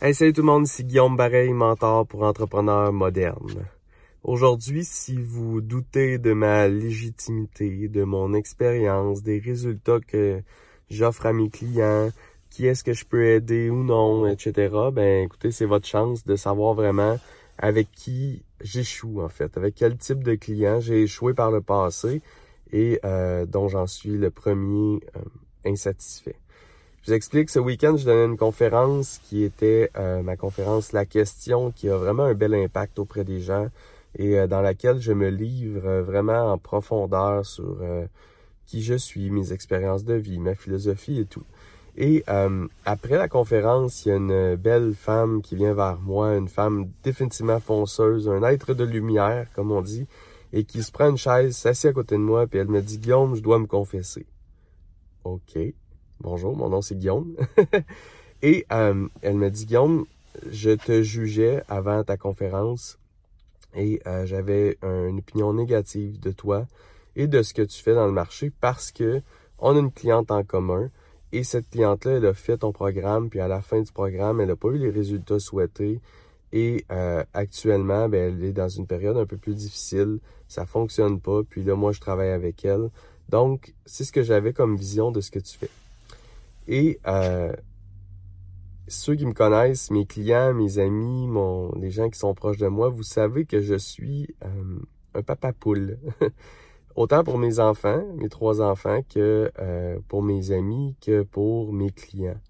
Hey, salut tout le monde, c'est Guillaume Bareil, mentor pour entrepreneurs modernes. Aujourd'hui, si vous doutez de ma légitimité, de mon expérience, des résultats que j'offre à mes clients, qui est-ce que je peux aider ou non, etc., ben écoutez, c'est votre chance de savoir vraiment avec qui j'échoue en fait, avec quel type de client j'ai échoué par le passé et euh, dont j'en suis le premier euh, insatisfait. Je vous explique, ce week-end, je donnais une conférence qui était euh, ma conférence La question, qui a vraiment un bel impact auprès des gens et euh, dans laquelle je me livre euh, vraiment en profondeur sur qui je suis, mes expériences de vie, ma philosophie et tout. Et après la conférence, il y a une belle femme qui vient vers moi, une femme définitivement fonceuse, un être de lumière, comme on dit, et qui se prend une chaise, s'assied à côté de moi, puis elle me dit, Guillaume, je dois me confesser. OK. Bonjour, mon nom c'est Guillaume. et euh, elle me dit, Guillaume, je te jugeais avant ta conférence et euh, j'avais une opinion négative de toi et de ce que tu fais dans le marché parce que on a une cliente en commun et cette cliente-là, elle a fait ton programme, puis à la fin du programme, elle n'a pas eu les résultats souhaités. Et euh, actuellement, ben, elle est dans une période un peu plus difficile. Ça fonctionne pas. Puis là, moi, je travaille avec elle. Donc, c'est ce que j'avais comme vision de ce que tu fais. Et euh, ceux qui me connaissent, mes clients, mes amis, mon, les gens qui sont proches de moi, vous savez que je suis euh, un papa poule. Autant pour mes enfants, mes trois enfants, que euh, pour mes amis, que pour mes clients.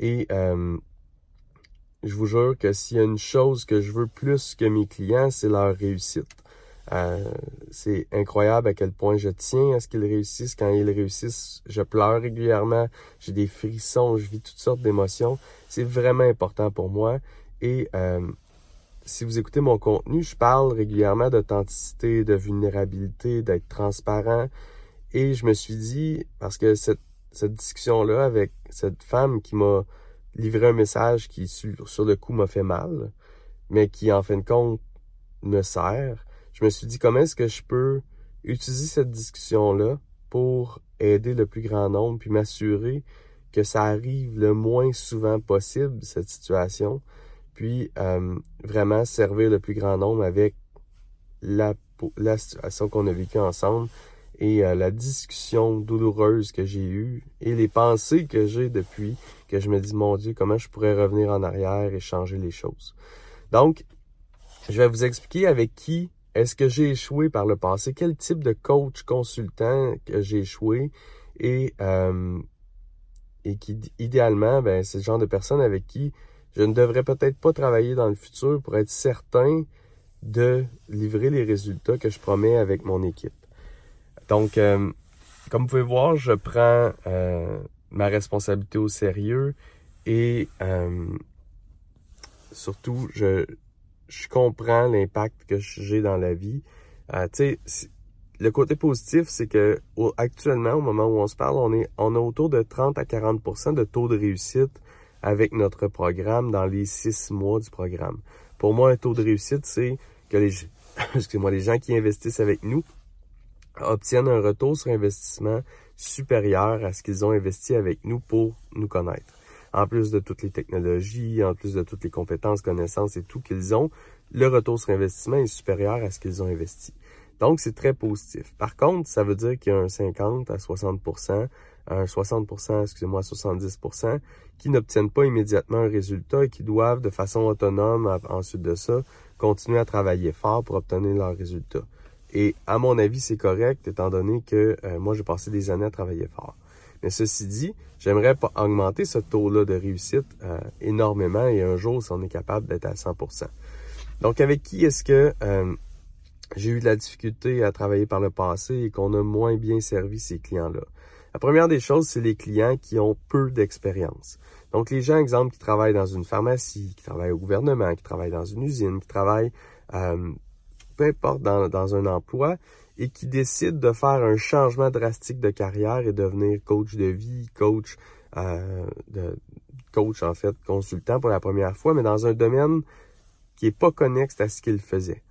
Et je vous jure que s'il y a une chose que je veux plus que mes clients, c'est leur réussite. Euh, c'est incroyable à quel point je tiens à ce qu'ils réussissent. Quand ils réussissent, je pleure régulièrement, j'ai des frissons, je vis toutes sortes d'émotions. C'est vraiment important pour moi. Et euh, si vous écoutez mon contenu, je parle régulièrement d'authenticité, de vulnérabilité, d'être transparent. Et je me suis dit, parce que cette, cette discussion-là avec cette femme qui m'a livré un message qui, sur, sur le coup, m'a fait mal, mais qui, en fin de compte, me sert, je me suis dit comment est-ce que je peux utiliser cette discussion-là pour aider le plus grand nombre, puis m'assurer que ça arrive le moins souvent possible, cette situation, puis euh, vraiment servir le plus grand nombre avec la, situation qu'on a vécue ensemble et euh, la discussion douloureuse que j'ai eue et les pensées que j'ai depuis que je me dis, mon Dieu, comment je pourrais revenir en arrière et changer les choses. Donc, je vais vous expliquer avec qui est-ce que j'ai échoué par le passé? Quel type de coach consultant que j'ai échoué? Et, euh, et qui, idéalement, ben, c'est le genre de personne avec qui je ne devrais peut-être pas travailler dans le futur pour être certain de livrer les résultats que je promets avec mon équipe. Donc, euh, comme vous pouvez voir, je prends euh, ma responsabilité au sérieux et surtout, je, je comprends l'impact que j'ai dans la vie. Euh, tu sais, le côté positif, c'est que actuellement, au moment où on se parle, on est on a autour de 30 à 40% de taux de réussite avec notre programme dans les six mois du programme. Pour moi, un taux de réussite, c'est que les, excusez-moi, les gens qui investissent avec nous obtiennent un retour sur investissement supérieur à ce qu'ils ont investi avec nous pour nous connaître en plus de toutes les technologies, en plus de toutes les compétences, connaissances et tout qu'ils ont, le retour sur investissement est supérieur à ce qu'ils ont investi. Donc, c'est très positif. Par contre, ça veut dire qu'il y a un 50 à 60% un 60% excusez-moi, 70% qui n'obtiennent pas immédiatement un résultat et qui doivent, de façon autonome, ensuite de ça, continuer à travailler fort pour obtenir leur résultat. Et à mon avis, c'est correct, étant donné que euh, moi, j'ai passé des années à travailler fort. Mais ceci dit, j'aimerais augmenter ce taux-là de réussite euh, énormément et un jour, si on est capable d'être à 100%. Donc, avec qui est-ce que euh, j'ai eu de la difficulté à travailler par le passé et qu'on a moins bien servi ces clients-là? La première des choses, c'est les clients qui ont peu d'expérience. Donc, les gens, exemple, qui travaillent dans une pharmacie, qui travaillent au gouvernement, qui travaillent dans une usine, qui travaillent, euh, importe, dans, un emploi, et qui décide de faire un changement drastique de carrière et devenir coach de vie, coach, euh, coach en fait, consultant pour la première fois, mais dans un domaine qui est pas connexe à ce qu'il faisait.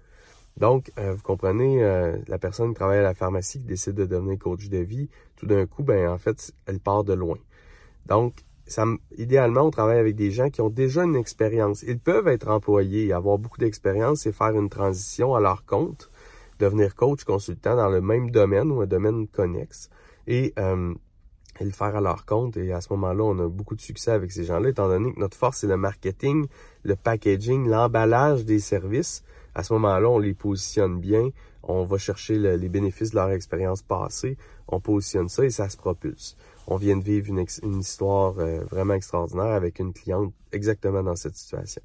Donc, euh, vous comprenez, euh, la personne qui travaille à la pharmacie qui décide de devenir coach de vie, tout d'un coup, ben en fait, elle part de loin. Donc, ça, idéalement, on travaille avec des gens qui ont déjà une expérience. Ils peuvent être employés, avoir beaucoup d'expérience et faire une transition à leur compte, devenir coach, consultant dans le même domaine ou un domaine connexe. Et euh, et le faire à leur compte. Et à ce moment-là, on a beaucoup de succès avec ces gens-là, étant donné que notre force, c'est le marketing, le packaging, l'emballage des services. À ce moment-là, on les positionne bien. On va chercher les bénéfices de leur expérience passée. On positionne ça et ça se propulse. On vient de vivre une, histoire euh, vraiment extraordinaire avec une cliente exactement dans cette situation.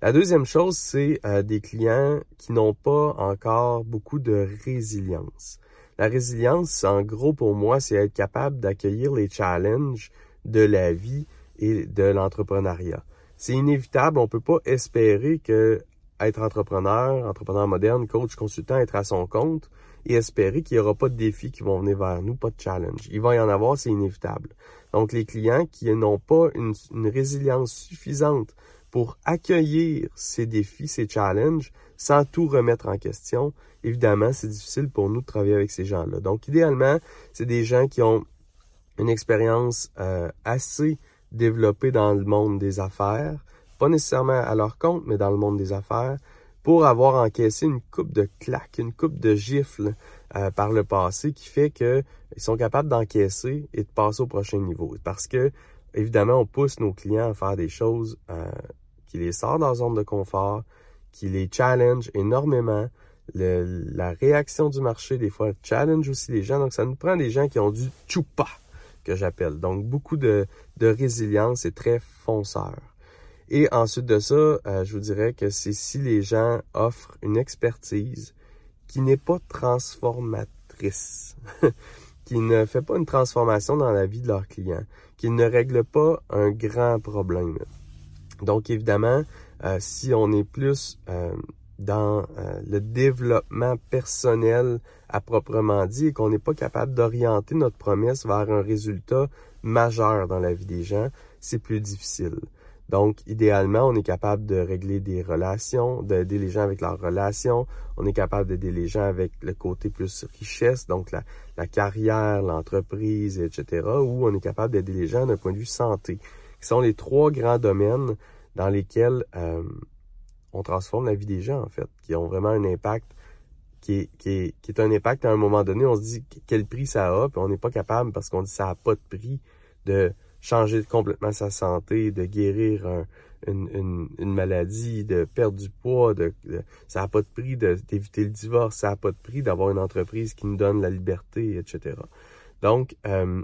La deuxième chose, c'est euh, des clients qui n'ont pas encore beaucoup de résilience. La résilience, en gros, pour moi, c'est être capable d'accueillir les challenges de la vie et de l'entrepreneuriat. C'est inévitable, on peut pas espérer que être entrepreneur, entrepreneur moderne, coach, consultant, être à son compte et espérer qu'il n'y aura pas de défis qui vont venir vers nous, pas de challenge. Il va y en avoir, c'est inévitable. Donc, les clients qui n'ont pas une, résilience suffisante pour accueillir ces défis, ces challenges, sans tout remettre en question, évidemment, c'est difficile pour nous de travailler avec ces gens-là. Donc, idéalement, c'est des gens qui ont une expérience euh, assez développée dans le monde des affaires, pas nécessairement à leur compte, mais dans le monde des affaires, pour avoir encaissé une coupe de claques, une coupe de gifles euh, par le passé qui fait qu'ils sont capables d'encaisser et de passer au prochain niveau. Parce que, évidemment, on pousse nos clients à faire des choses euh, qui les sortent de leur zone de confort, qui les challenge énormément. la réaction du marché, des fois, challenge aussi les gens. Donc, ça nous prend des gens qui ont du choupa, que j'appelle. Donc, beaucoup de, de résilience et très fonceur. Et ensuite de ça, euh, je vous dirais que c'est si les gens offrent une expertise qui n'est pas transformatrice, qui ne fait pas une transformation dans la vie de leurs clients, qui ne règle pas un grand problème. Donc évidemment, euh, si on est plus euh, dans le développement personnel à proprement dit et qu'on n'est pas capable d'orienter notre promesse vers un résultat majeur dans la vie des gens, c'est plus difficile. Donc, idéalement, on est capable de régler des relations, d'aider les gens avec leurs relations. On est capable d'aider les gens avec le côté plus richesse, donc la, carrière, l'entreprise, etc. Ou on est capable d'aider les gens d'un point de vue santé, qui sont les trois grands domaines dans lesquels euh, on transforme la vie des gens, en fait, qui ont vraiment un impact qui est, qui qui est un impact à un moment donné. On se dit quel prix ça a, puis on n'est pas capable, parce qu'on dit ça n'a pas de prix, de changer complètement sa santé, de guérir une, une, une, maladie, de perdre du poids, de, ça n'a pas de prix d'éviter le divorce, ça n'a pas de prix d'avoir une entreprise qui nous donne la liberté, etc. Donc, euh,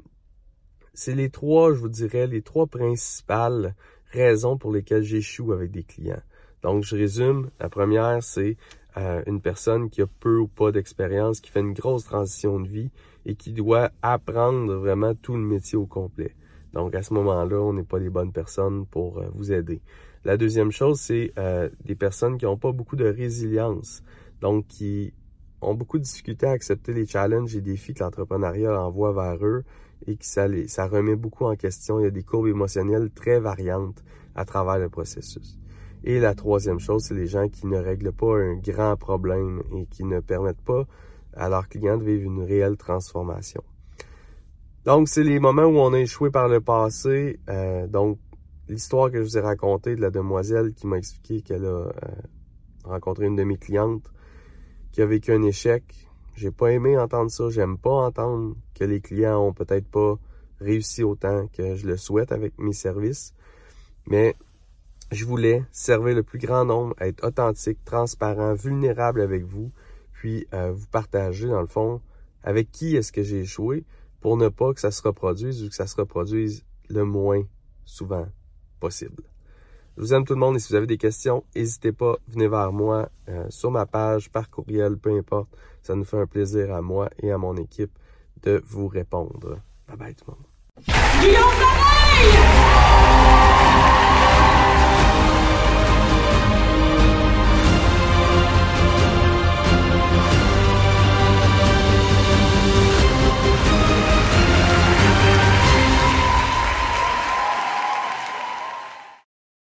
c'est les trois, je vous dirais, les trois principales raisons pour lesquelles j'échoue avec des clients. Donc, je résume. La première, c'est euh, une personne qui a peu ou pas d'expérience, qui fait une grosse transition de vie et qui doit apprendre vraiment tout le métier au complet. Donc, à ce moment-là, on n'est pas les bonnes personnes pour euh, vous aider. La deuxième chose, c'est euh, des personnes qui n'ont pas beaucoup de résilience, donc qui ont beaucoup de difficultés à accepter les challenges et défis que l'entrepreneuriat envoie vers eux et que ça, ça remet beaucoup en question. Il y a des courbes émotionnelles très variantes à travers le processus. Et la troisième chose, c'est les gens qui ne règlent pas un grand problème et qui ne permettent pas à leurs clients de vivre une réelle transformation. Donc, c'est les moments où on a échoué par le passé. Euh, donc, l'histoire que je vous ai racontée de la demoiselle qui m'a expliqué qu'elle a euh, rencontré une de mes clientes qui a vécu un échec. J'ai pas aimé entendre ça. J'aime pas entendre que les clients ont peut-être pas réussi autant que je le souhaite avec mes services. Mais je voulais servir le plus grand nombre, être authentique, transparent, vulnérable avec vous, puis euh, vous partager dans le fond avec qui est-ce que j'ai échoué pour ne pas que ça se reproduise ou que ça se reproduise le moins souvent possible. Je vous aime tout le monde et si vous avez des questions, n'hésitez pas, venez vers moi euh, sur ma page, par courriel, peu importe. Ça nous fait un plaisir à moi et à mon équipe de vous répondre. Bye bye tout le monde.